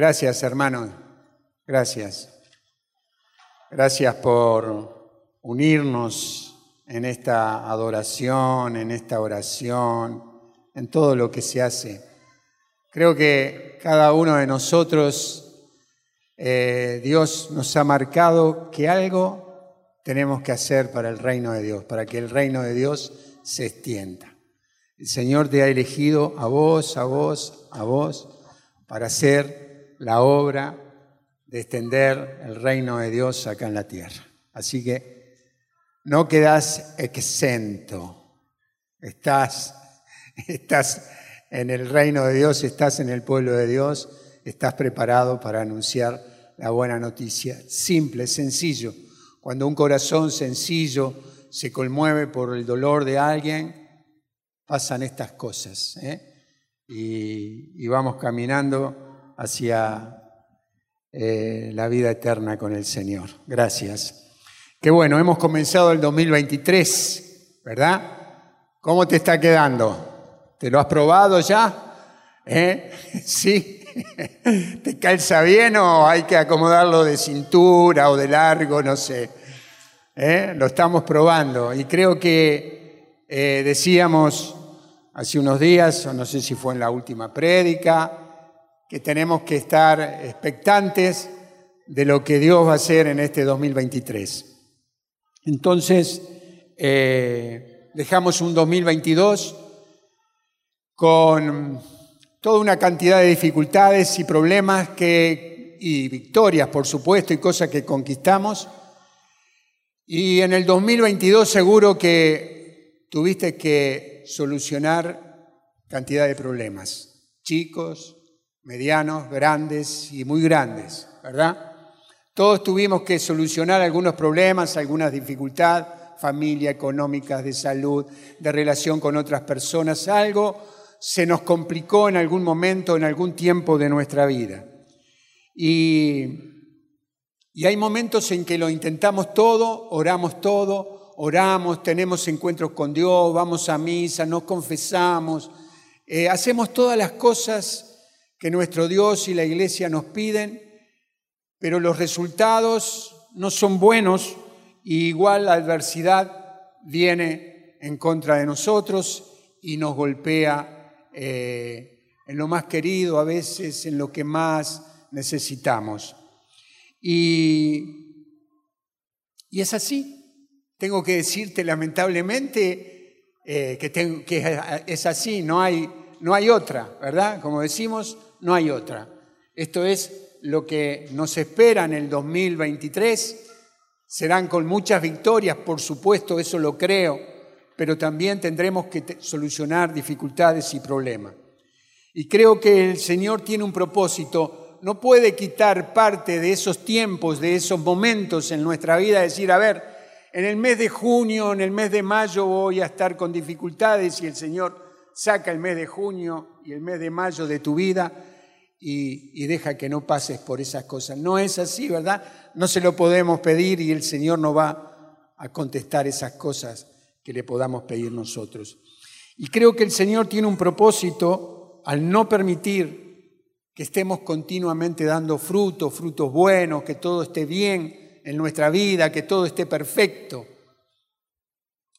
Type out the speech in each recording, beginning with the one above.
Gracias, hermanos. Gracias. Gracias por unirnos en esta adoración, en esta oración, en todo lo que se hace. Creo que cada uno de nosotros, eh, Dios nos ha marcado que algo tenemos que hacer para el reino de Dios, para que el reino de Dios se extienda. El Señor te ha elegido a vos, a vos, a vos, para hacer la obra de extender el reino de Dios acá en la tierra. Así que no quedas exento, estás, estás en el reino de Dios, estás en el pueblo de Dios, estás preparado para anunciar la buena noticia. Simple, sencillo. Cuando un corazón sencillo se conmueve por el dolor de alguien, pasan estas cosas. ¿eh? y, vamos caminando hacia eh, la vida eterna con el Señor. Gracias. Qué bueno, hemos comenzado el 2023, ¿verdad? ¿Cómo te está quedando? ¿Te lo has probado ya? ¿Eh? ¿Sí? ¿Te calza bien o hay que acomodarlo de cintura o de largo? No sé. ¿Eh? Lo estamos probando y creo que decíamos hace unos días, o no sé si fue en la última prédica, que tenemos que estar expectantes de lo que Dios va a hacer en este 2023. Entonces, eh, dejamos un 2022 con toda una cantidad de dificultades y problemas que, y victorias, por supuesto, y cosas que conquistamos. Y en el 2022 seguro que tuviste que solucionar cantidad de problemas, chicos, medianos, grandes y muy grandes, ¿verdad? Todos tuvimos que solucionar algunos problemas, algunas dificultades, familia, económicas, de salud, de relación con otras personas, algo se nos complicó en algún momento, en algún tiempo de nuestra vida. Y, y hay momentos en que lo intentamos todo, oramos todo, oramos, tenemos encuentros con Dios, vamos a misa, nos confesamos, eh, hacemos todas las cosas que nuestro Dios y la iglesia nos piden, pero los resultados no son buenos y igual la adversidad viene en contra de nosotros y nos golpea eh, en lo más querido, a veces en lo que más necesitamos. Y, y es así, tengo que decirte lamentablemente eh, que, es así, no hay, no hay otra, ¿verdad? Como decimos, no hay otra. Esto es lo que nos espera en el 2023. Serán con muchas victorias, por supuesto, eso lo creo, pero también tendremos que solucionar dificultades y problemas. Y creo que el Señor tiene un propósito, no puede quitar parte de esos tiempos, de esos momentos en nuestra vida, decir, a ver, en el mes de junio, en el mes de mayo voy a estar con dificultades y el Señor saca el mes de junio y el mes de mayo de tu vida y, deja que no pases por esas cosas. No es así, ¿verdad? No se lo podemos pedir y el Señor no va a contestar esas cosas que le podamos pedir nosotros. Y creo que el Señor tiene un propósito al no permitir que estemos continuamente dando frutos, frutos buenos, que todo esté bien, en nuestra vida, que todo esté perfecto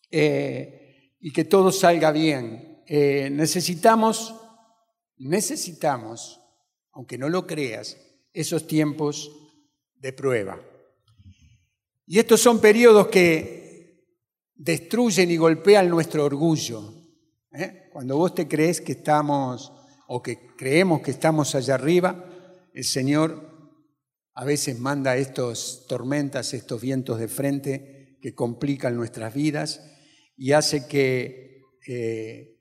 eh, y que todo salga bien. Eh, necesitamos, necesitamos, aunque no lo creas, esos tiempos de prueba. Y estos son periodos que destruyen y golpean nuestro orgullo. ¿eh? Cuando vos te crees que estamos, o que creemos que estamos allá arriba, el Señor a veces manda estas tormentas, estos vientos de frente que complican nuestras vidas y hace que eh,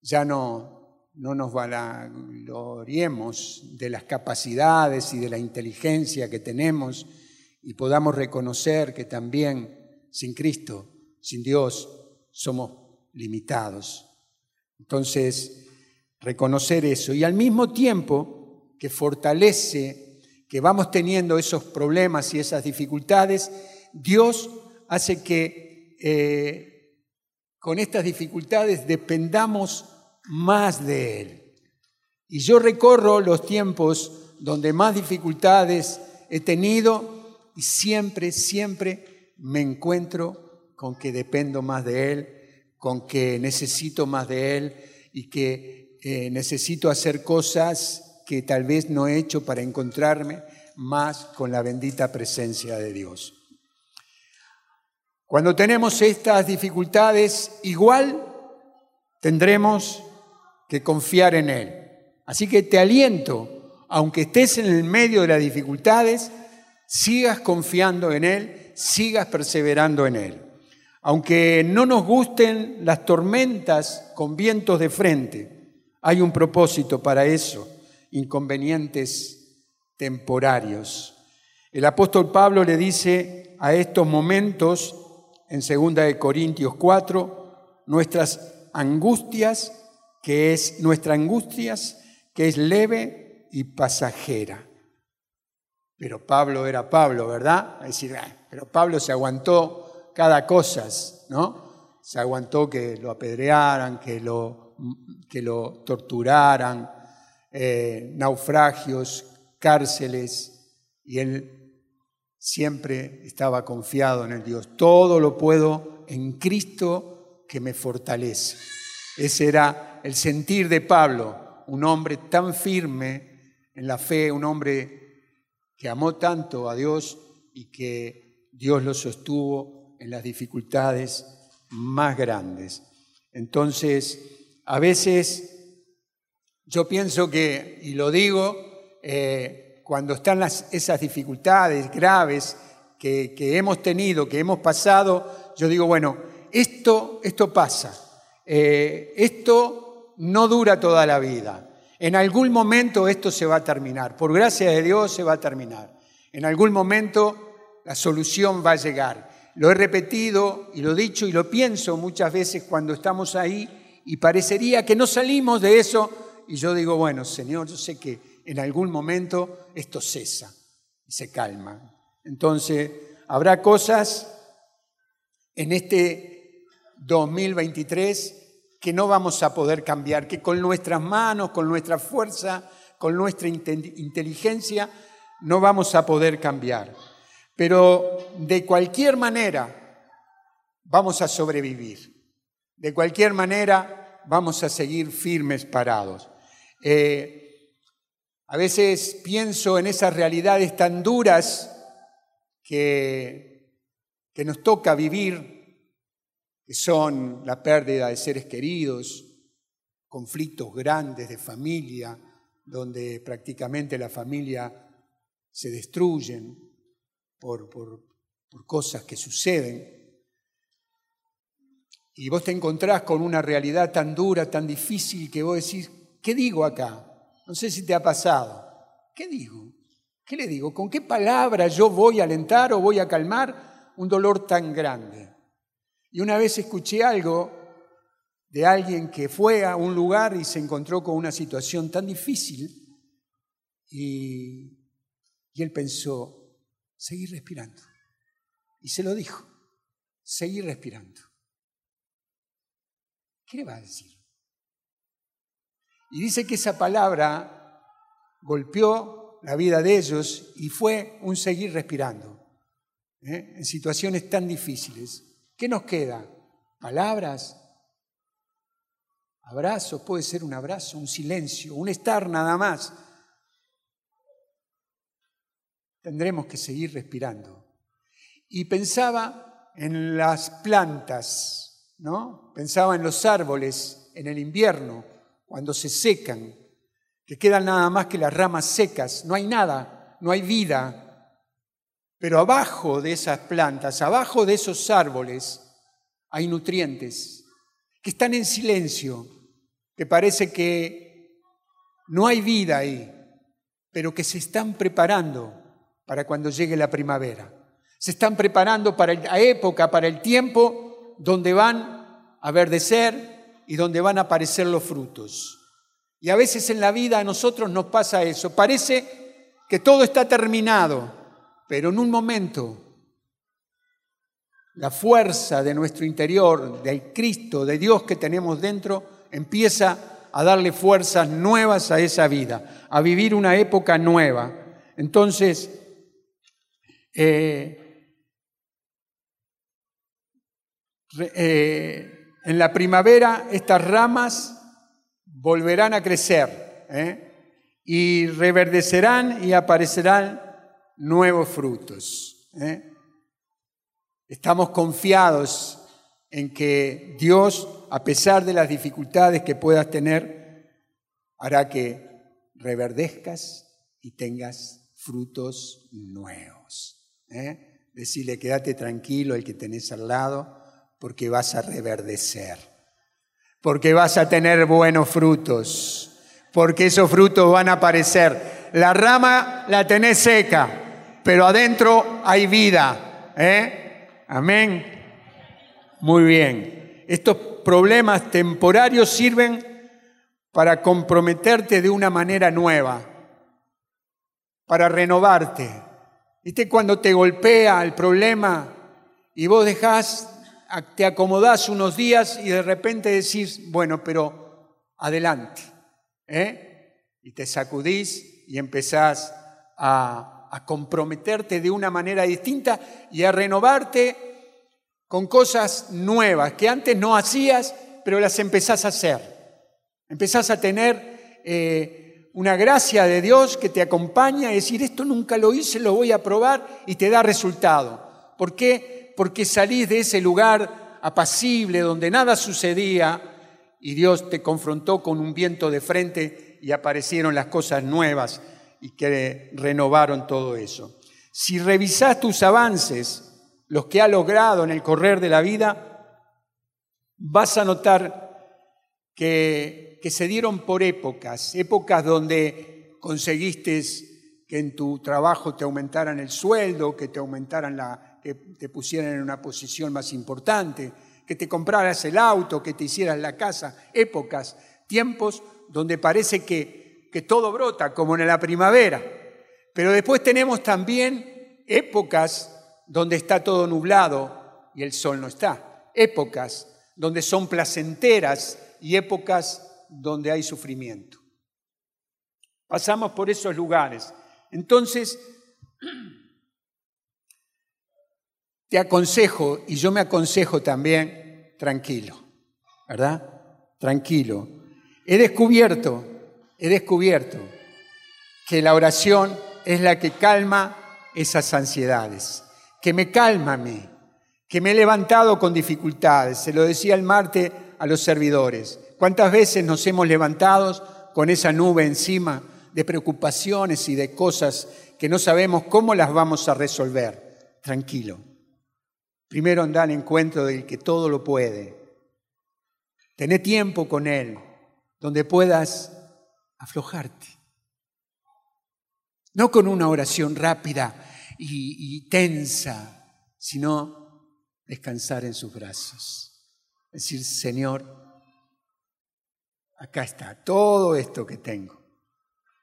ya no, no nos vanagloriemos de las capacidades y de la inteligencia que tenemos y podamos reconocer que también sin Cristo, sin Dios, somos limitados. Entonces, reconocer eso y al mismo tiempo que fortalece que vamos teniendo esos problemas y esas dificultades, Dios hace que eh, con estas dificultades dependamos más de Él. Y yo recorro los tiempos donde más dificultades he tenido y siempre, siempre me encuentro con que dependo más de Él, con que necesito más de Él y que necesito hacer cosas que tal vez no he hecho para encontrarme más con la bendita presencia de Dios. Cuando tenemos estas dificultades, igual tendremos que confiar en Él. Así que te aliento, aunque estés en el medio de las dificultades, sigas confiando en Él, sigas perseverando en Él. Aunque no nos gusten las tormentas con vientos de frente, hay un propósito para eso, inconvenientes temporarios. El apóstol Pablo le dice a estos momentos, en 2 Corintios 4, nuestras angustias, que es nuestra angustias, que es leve y pasajera. Pero Pablo era Pablo, ¿verdad? Es decir, pero Pablo se aguantó cada cosa, ¿no? Se aguantó que lo apedrearan, que lo, que lo torturaran, eh, naufragios, cárceles, y él siempre estaba confiado en el Dios. Todo lo puedo en Cristo que me fortalece. Ese era el sentir de Pablo, un hombre tan firme en la fe, un hombre que amó tanto a Dios y que Dios lo sostuvo en las dificultades más grandes. Entonces, a veces yo pienso que, y lo digo, eh, cuando están las, esas dificultades graves que, hemos tenido, que hemos pasado, yo digo, bueno, esto, esto pasa. Eh, esto no dura toda la vida. En algún momento esto se va a terminar. Por gracia de Dios se va a terminar. En algún momento la solución va a llegar. Lo he repetido y lo he dicho y lo pienso muchas veces cuando estamos ahí y parecería que no salimos de eso. Y yo digo, bueno, Señor, yo sé que en algún momento esto cesa y se calma. Entonces, habrá cosas en este 2023 que no vamos a poder cambiar, que con nuestras manos, con nuestra fuerza, con nuestra inteligencia, no vamos a poder cambiar. Pero de cualquier manera vamos a sobrevivir. De cualquier manera vamos a seguir firmes parados. Eh, a veces pienso en esas realidades tan duras que, que nos toca vivir que son la pérdida de seres queridos, conflictos grandes de familia, donde prácticamente la familia se destruyen por, por, cosas que suceden. Y vos te encontrás con una realidad tan dura, tan difícil, que vos decís, ¿qué digo acá? No sé si te ha pasado. ¿Qué digo? ¿Qué le digo? ¿Con qué palabra yo voy a alentar o voy a calmar un dolor tan grande? Y una vez escuché algo de alguien que fue a un lugar y se encontró con una situación tan difícil y, él pensó, seguir respirando. Y se lo dijo, seguir respirando. ¿Qué le va a decir? Y dice que esa palabra golpeó la vida de ellos y fue un seguir respirando ¿eh? en situaciones tan difíciles. ¿Qué nos queda? ¿Palabras? ¿Abrazos? Puede ser un abrazo, un silencio, un estar nada más. Tendremos que seguir respirando. Y pensaba en las plantas, ¿no? Pensaba en los árboles en el invierno, cuando se secan, que quedan nada más que las ramas secas, no hay nada, no hay vida, pero abajo de esas plantas, abajo de esos árboles, hay nutrientes que están en silencio, que parece que no hay vida ahí, pero que se están preparando para cuando llegue la primavera. Se están preparando para la época, para el tiempo donde van a verdecer y donde van a aparecer los frutos. Y a veces en la vida a nosotros nos pasa eso. Parece que todo está terminado, pero en un momento, la fuerza de nuestro interior, del Cristo, de Dios que tenemos dentro, empieza a darle fuerzas nuevas a esa vida, a vivir una época nueva. Entonces, eh, eh, en la primavera estas ramas volverán a crecer ¿eh? y reverdecerán y aparecerán nuevos frutos. Estamos confiados en que Dios, a pesar de las dificultades que puedas tener, hará que reverdezcas y tengas frutos nuevos. ¿eh? Decirle, quédate tranquilo el que tenés al lado, porque vas a reverdecer, porque vas a tener buenos frutos, porque esos frutos van a aparecer. La rama la tenés seca, pero adentro hay vida. ¿eh? Amén. Muy bien. Estos problemas temporarios sirven para comprometerte de una manera nueva, para renovarte. ¿Viste cuando te golpea el problema y vos dejás, te acomodás unos días y de repente decís, bueno, pero adelante. ¿eh? Y te sacudís y empezás a, a comprometerte de una manera distinta y a renovarte con cosas nuevas que antes no hacías, pero las empezás a hacer. Empezás a tener eh, una gracia de Dios que te acompaña y decir, esto nunca lo hice, lo voy a probar y te da resultado. ¿Por qué? Porque salís de ese lugar apacible donde nada sucedía y Dios te confrontó con un viento de frente y aparecieron las cosas nuevas y que renovaron todo eso. Si revisás tus avances, los que ha logrado en el correr de la vida, vas a notar que, que se dieron por épocas, épocas donde conseguiste que en tu trabajo te aumentaran el sueldo, que te aumentaran la, que te pusieran en una posición más importante, que te compraras el auto, que te hicieras la casa, épocas, tiempos donde parece que, que todo brota, como en la primavera. Pero después tenemos también épocas donde está todo nublado y el sol no está. Épocas donde son placenteras y épocas donde hay sufrimiento. Pasamos por esos lugares. Entonces, te aconsejo, y yo me aconsejo también, tranquilo, ¿verdad? Tranquilo. He descubierto, he descubierto que la oración es la que calma esas ansiedades que me calma a mí, que me he levantado con dificultades. Se lo decía el martes a los servidores. ¿Cuántas veces nos hemos levantado con esa nube encima de preocupaciones y de cosas que no sabemos cómo las vamos a resolver? Tranquilo. Primero anda al encuentro del que todo lo puede. Tené tiempo con Él, donde puedas aflojarte. No con una oración rápida, y, tensa, sino descansar en sus brazos. Decir, Señor, acá está, todo esto que tengo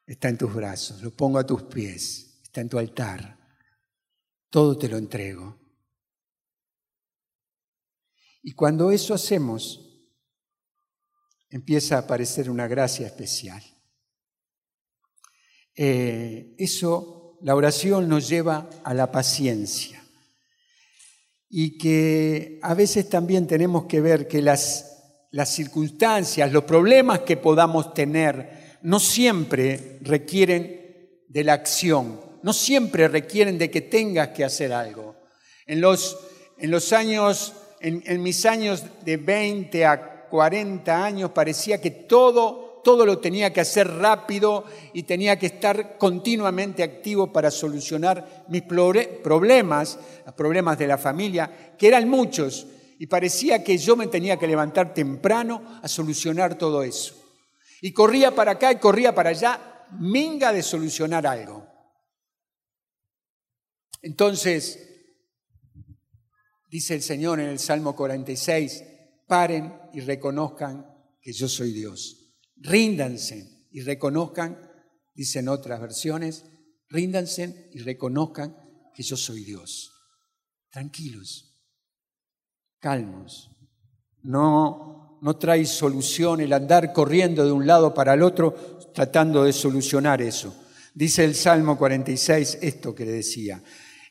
está en tus brazos, lo pongo a tus pies, está en tu altar, todo te lo entrego. Y cuando eso hacemos, empieza a aparecer una gracia especial. Eh, eso la oración nos lleva a la paciencia y que a veces también tenemos que ver que las, las circunstancias, los problemas que podamos tener, no siempre requieren de la acción, no siempre requieren de que tengas que hacer algo. En los, en los años, en, en mis años de 20 a 40 años parecía que todo todo lo tenía que hacer rápido y tenía que estar continuamente activo para solucionar mis problemas, los problemas de la familia, que eran muchos, y parecía que yo me tenía que levantar temprano a solucionar todo eso. Y corría para acá y corría para allá, minga de solucionar algo. Entonces, dice el Señor en el Salmo 46, paren y reconozcan que yo soy Dios. Ríndanse y reconozcan, dicen otras versiones, ríndanse y reconozcan que yo soy Dios. Tranquilos, calmos. No, no trae solución el andar corriendo de un lado para el otro tratando de solucionar eso. Dice el Salmo 46 esto que le decía.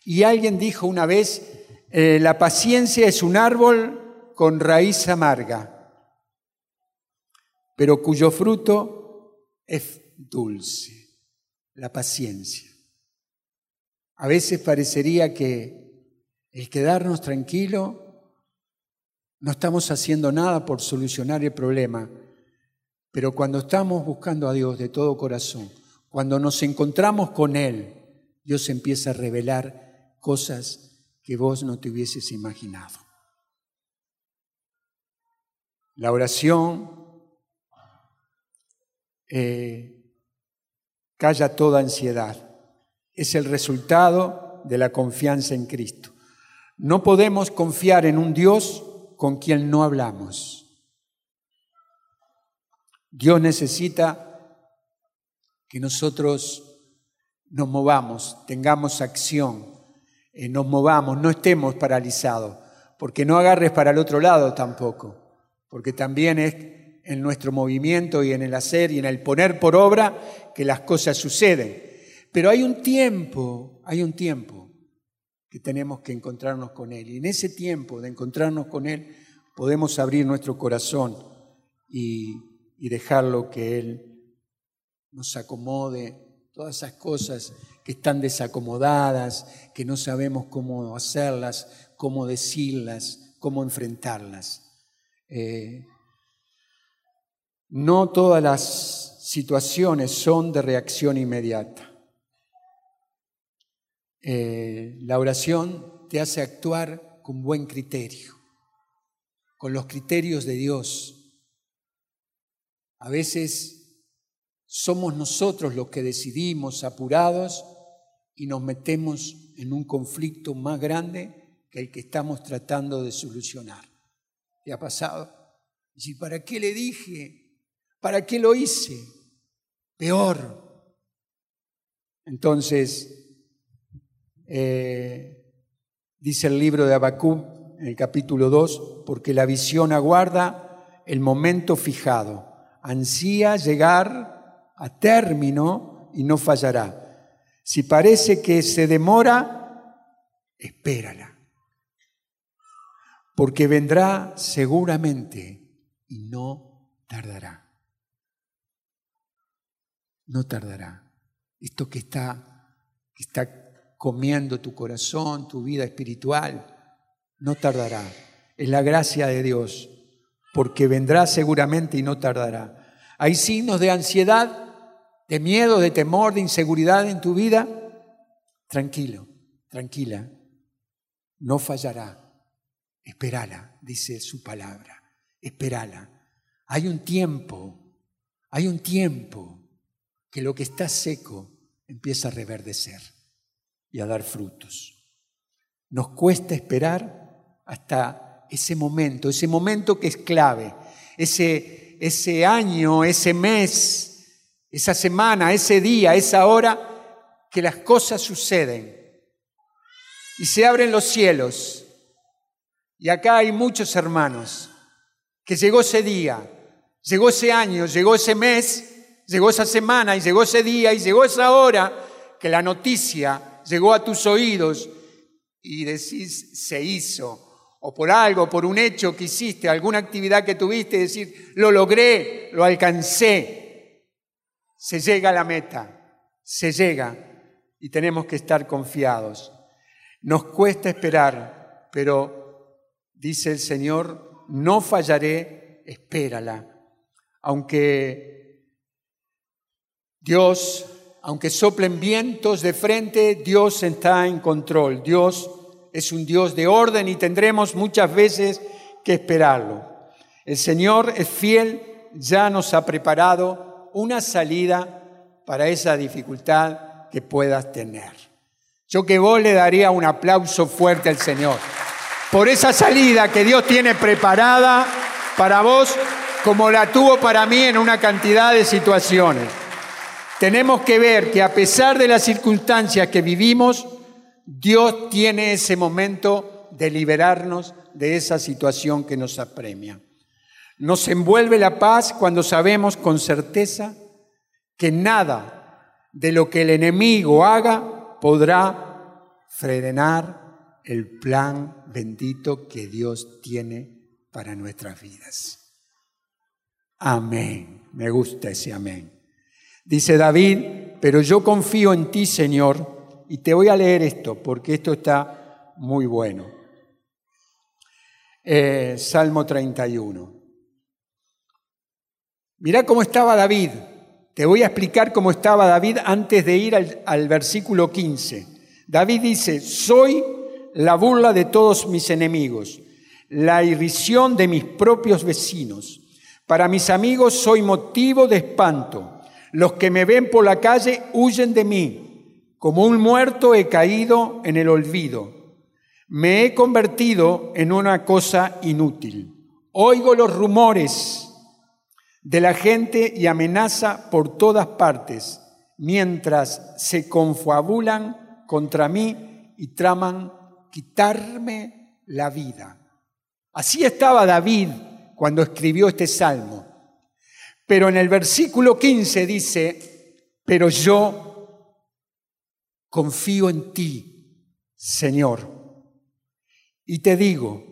Y alguien dijo una vez, eh, la paciencia es un árbol con raíz amarga, pero cuyo fruto es dulce, la paciencia. A veces parecería que el quedarnos tranquilo no estamos haciendo nada por solucionar el problema, pero cuando estamos buscando a Dios de todo corazón, cuando nos encontramos con Él, Dios empieza a revelar cosas que vos no te hubieses imaginado. La oración eh, calla toda ansiedad. Es el resultado de la confianza en Cristo. No podemos confiar en un Dios con quien no hablamos. Dios necesita que nosotros nos movamos, tengamos acción, eh, nos movamos, no estemos paralizados, porque no agarres para el otro lado tampoco, porque también es en nuestro movimiento y en el hacer y en el poner por obra que las cosas suceden. Pero hay un tiempo, hay un tiempo que tenemos que encontrarnos con Él. Y en ese tiempo de encontrarnos con Él podemos abrir nuestro corazón y, y dejarlo que Él nos acomode, todas esas cosas que están desacomodadas, que no sabemos cómo hacerlas, cómo decirlas, cómo enfrentarlas. Eh, no todas las situaciones son de reacción inmediata. Eh, la oración te hace actuar con buen criterio, con los criterios de Dios. A veces somos nosotros los que decidimos apurados y nos metemos en un conflicto más grande que el que estamos tratando de solucionar. ¿Te ha pasado? Y ¿para qué le dije? ¿Para qué lo hice? Peor. Entonces, eh, dice el libro de Abacú en el capítulo 2, porque la visión aguarda el momento fijado, ansía llegar a término y no fallará. Si parece que se demora, espérala, porque vendrá seguramente y no tardará. No tardará. Esto que está, que está comiendo tu corazón, tu vida espiritual, no tardará. Es la gracia de Dios, porque vendrá seguramente y no tardará. Hay signos de ansiedad, de miedo, de temor, de inseguridad en tu vida, tranquilo, tranquila, no fallará. Esperala, dice su palabra, esperala. Hay un tiempo, hay un tiempo que lo que está seco empieza a reverdecer y a dar frutos. Nos cuesta esperar hasta ese momento, ese momento que es clave, ese, ese año, ese mes, esa semana, ese día, esa hora, que las cosas suceden y se abren los cielos. Y acá hay muchos hermanos que llegó ese día, llegó ese año, llegó ese mes, llegó esa semana y llegó ese día y llegó esa hora que la noticia llegó a tus oídos y decís, se hizo. O por algo, por un hecho que hiciste, alguna actividad que tuviste, decir, lo logré, lo alcancé se llega a la meta, se llega y tenemos que estar confiados. Nos cuesta esperar, pero dice el Señor, no fallaré, espérala. Aunque Dios, aunque soplen vientos de frente, Dios está en control. Dios es un Dios de orden y tendremos muchas veces que esperarlo. El Señor es fiel, ya nos ha preparado una salida para esa dificultad que puedas tener. Yo que vos le daría un aplauso fuerte al Señor por esa salida que Dios tiene preparada para vos como la tuvo para mí en una cantidad de situaciones. Tenemos que ver que a pesar de las circunstancias que vivimos, Dios tiene ese momento de liberarnos de esa situación que nos apremia. Nos envuelve la paz cuando sabemos con certeza que nada de lo que el enemigo haga podrá frenar el plan bendito que Dios tiene para nuestras vidas. Amén. Me gusta ese amén. Dice David, pero yo confío en ti, Señor, y te voy a leer esto, porque esto está muy bueno. Eh, Salmo 31. Mirá cómo estaba David. Te voy a explicar cómo estaba David antes de ir al, al versículo 15. David dice, soy la burla de todos mis enemigos, la irrisión de mis propios vecinos. Para mis amigos soy motivo de espanto. Los que me ven por la calle huyen de mí. Como un muerto he caído en el olvido. Me he convertido en una cosa inútil. Oigo los rumores de la gente y amenaza por todas partes, mientras se confabulan contra mí y traman quitarme la vida. Así estaba David cuando escribió este salmo. Pero en el versículo 15 dice, pero yo confío en ti, Señor, y te digo,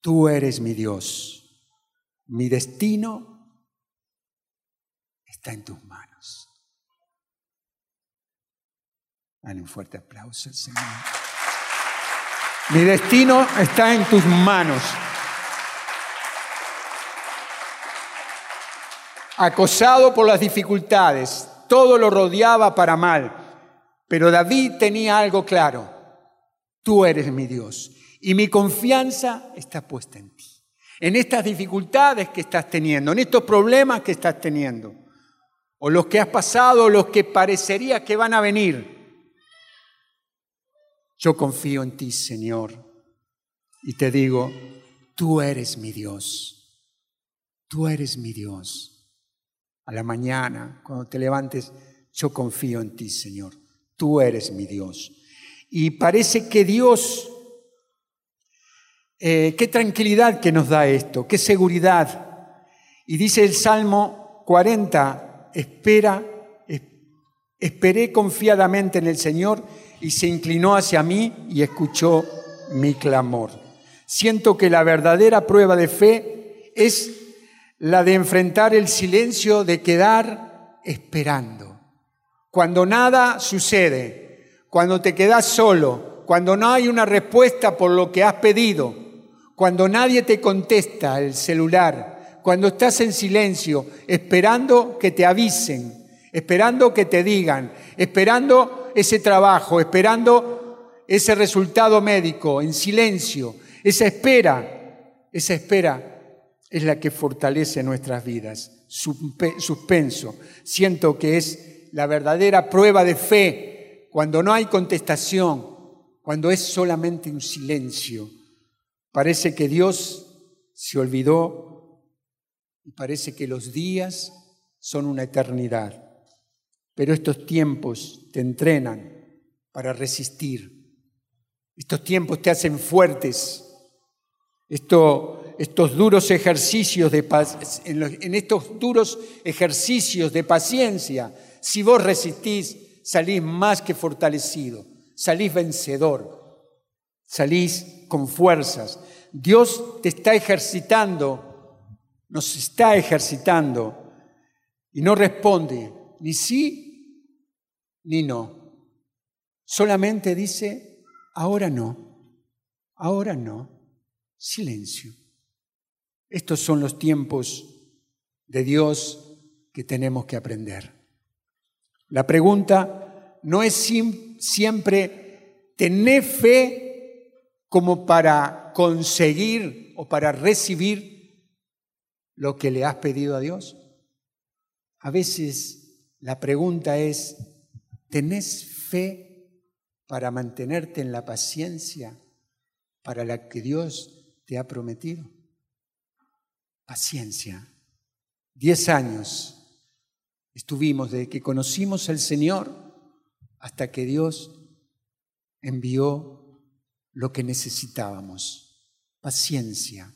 tú eres mi Dios, mi destino está en tus manos. Dale un fuerte aplauso al Señor. Mi destino está en tus manos. Acosado por las dificultades, todo lo rodeaba para mal. Pero David tenía algo claro, tú eres mi Dios y mi confianza está puesta en ti. En estas dificultades que estás teniendo, en estos problemas que estás teniendo, o los que has pasado, o los que parecería que van a venir. Yo confío en ti, Señor, y te digo, tú eres mi Dios, tú eres mi Dios a la mañana, cuando te levantes, yo confío en ti, Señor. Tú eres mi Dios. Y parece que Dios, eh, qué tranquilidad que nos da esto, qué seguridad. Y dice el Salmo 40, espera, esperé confiadamente en el Señor y se inclinó hacia mí y escuchó mi clamor. Siento que la verdadera prueba de fe es la de enfrentar el silencio, de quedar esperando. Cuando nada sucede, cuando te quedas solo, cuando no hay una respuesta por lo que has pedido, cuando nadie te contesta el celular, cuando estás en silencio, esperando que te avisen, esperando que te digan, esperando ese trabajo, esperando ese resultado médico, en silencio, esa espera, esa espera es la que fortalece nuestras vidas. Suspenso. Siento que es la verdadera prueba de fe cuando no hay contestación, cuando es solamente un silencio. Parece que Dios se olvidó y parece que los días son una eternidad. Pero estos tiempos te entrenan para resistir. Estos tiempos te hacen fuertes. Esto estos duros ejercicios de en estos duros ejercicios de paciencia, si vos resistís, salís más que fortalecido, salís vencedor, salís con fuerzas. Dios te está ejercitando, nos está ejercitando y no responde ni sí ni no. Solamente dice, ahora no, ahora no, silencio. Estos son los tiempos de Dios que tenemos que aprender. La pregunta no es siempre tener fe como para conseguir o para recibir lo que le has pedido a Dios. A veces la pregunta es, ¿tenés fe para mantenerte en la paciencia para la que Dios te ha prometido? Paciencia. Diez años estuvimos desde que conocimos al Señor hasta que Dios envió lo que necesitábamos. Paciencia.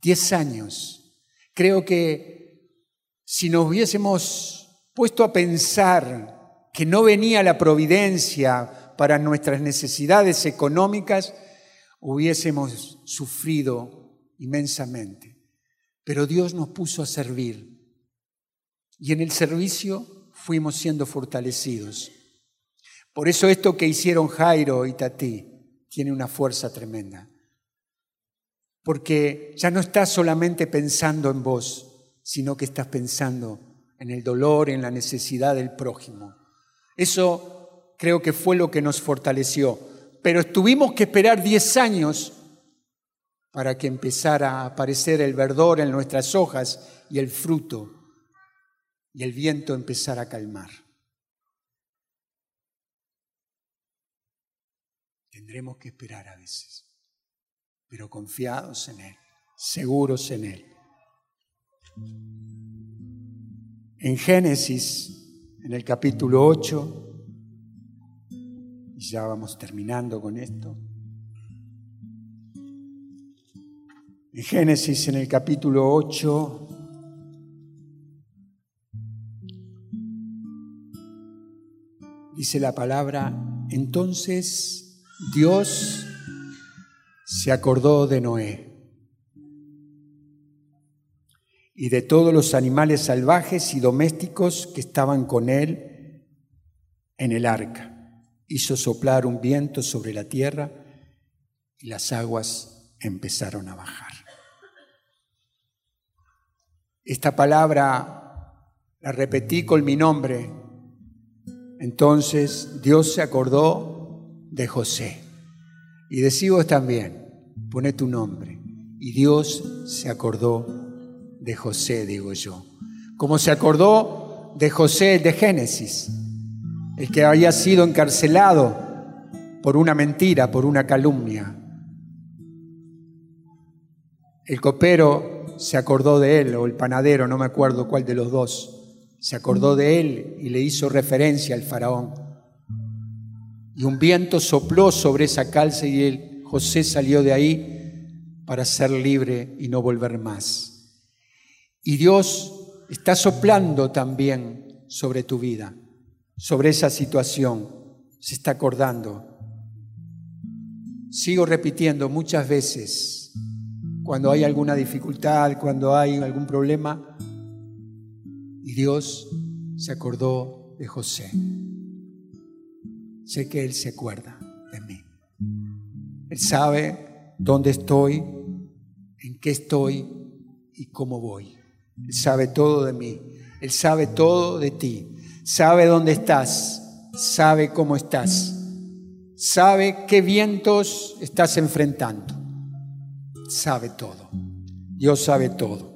Diez años. Creo que si nos hubiésemos puesto a pensar que no venía la providencia para nuestras necesidades económicas, hubiésemos sufrido inmensamente. Pero Dios nos puso a servir y en el servicio fuimos siendo fortalecidos. Por eso esto que hicieron Jairo y Tati tiene una fuerza tremenda. Porque ya no estás solamente pensando en vos, sino que estás pensando en el dolor, en la necesidad del prójimo. Eso creo que fue lo que nos fortaleció. Pero tuvimos que esperar 10 años para que empezara a aparecer el verdor en nuestras hojas y el fruto y el viento empezara a calmar. Tendremos que esperar a veces, pero confiados en Él, seguros en Él. En Génesis, en el capítulo 8, y ya vamos terminando con esto, Génesis en el capítulo 8, dice la palabra, entonces Dios se acordó de Noé y de todos los animales salvajes y domésticos que estaban con él en el arca. Hizo soplar un viento sobre la tierra y las aguas empezaron a bajar. Esta palabra la repetí con mi nombre. Entonces Dios se acordó de José. Y decimos también, pone tu nombre. Y Dios se acordó de José, digo yo. Como se acordó de José de Génesis, el que había sido encarcelado por una mentira, por una calumnia. El copero se acordó de él, o el panadero, no me acuerdo cuál de los dos, se acordó de él y le hizo referencia al faraón y un viento sopló sobre esa calza y José salió de ahí para ser libre y no volver más. Y Dios está soplando también sobre tu vida, sobre esa situación, se está acordando. Sigo repitiendo muchas veces, cuando hay alguna dificultad, cuando hay algún problema, y Dios se acordó de José sé que Él se acuerda de mí. Él sabe dónde estoy, en qué estoy y cómo voy. Él sabe todo de mí. Él sabe todo de ti. Sabe dónde estás. Sabe cómo estás. Sabe qué vientos estás enfrentando. Sabe todo. Dios sabe todo.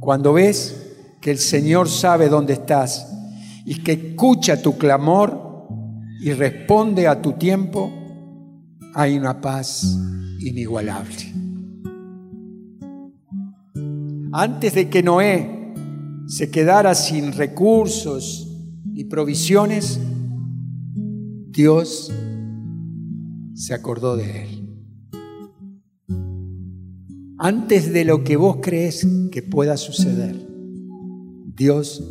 Cuando ves que el Señor sabe dónde estás y que escucha tu clamor, y responde a tu tiempo, hay una paz inigualable. Antes de que Noé se quedara sin recursos y provisiones, Dios se acordó de él. Antes de lo que vos crees que pueda suceder, Dios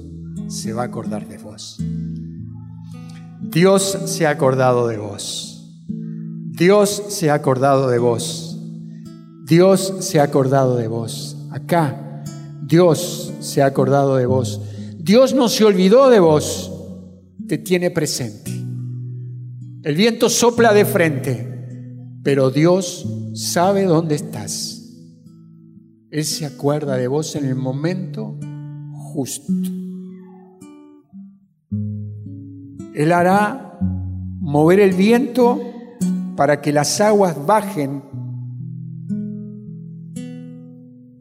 se va a acordar de vos. Dios se ha acordado de vos. Dios se ha acordado de vos. Dios se ha acordado de vos. Acá, Dios se ha acordado de vos. Dios no se olvidó de vos, te tiene presente. El viento sopla de frente, pero Dios sabe dónde estás. Él se acuerda de vos en el momento justo. Él hará mover el viento para que las aguas bajen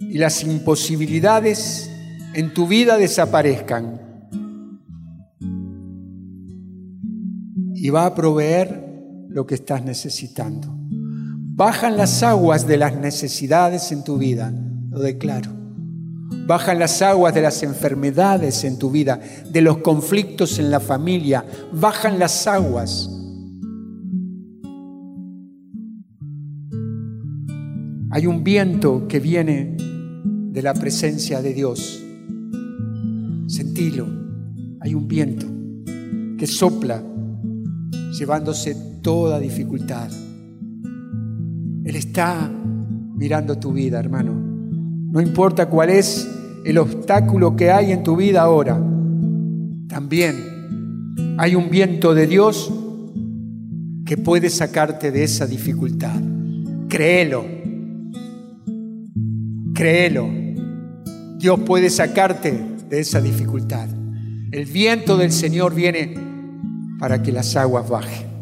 y las imposibilidades en tu vida desaparezcan. Y va a proveer lo que estás necesitando. Bajan las aguas de las necesidades en tu vida, lo declaro. Bajan las aguas de las enfermedades en tu vida, de los conflictos en la familia. Bajan las aguas. Hay un viento que viene de la presencia de Dios. Sentilo. Hay un viento que sopla llevándose toda dificultad. Él está mirando tu vida, hermano. No importa cuál es el obstáculo que hay en tu vida ahora. También hay un viento de Dios que puede sacarte de esa dificultad. Créelo. Créelo. Dios puede sacarte de esa dificultad. El viento del Señor viene para que las aguas bajen.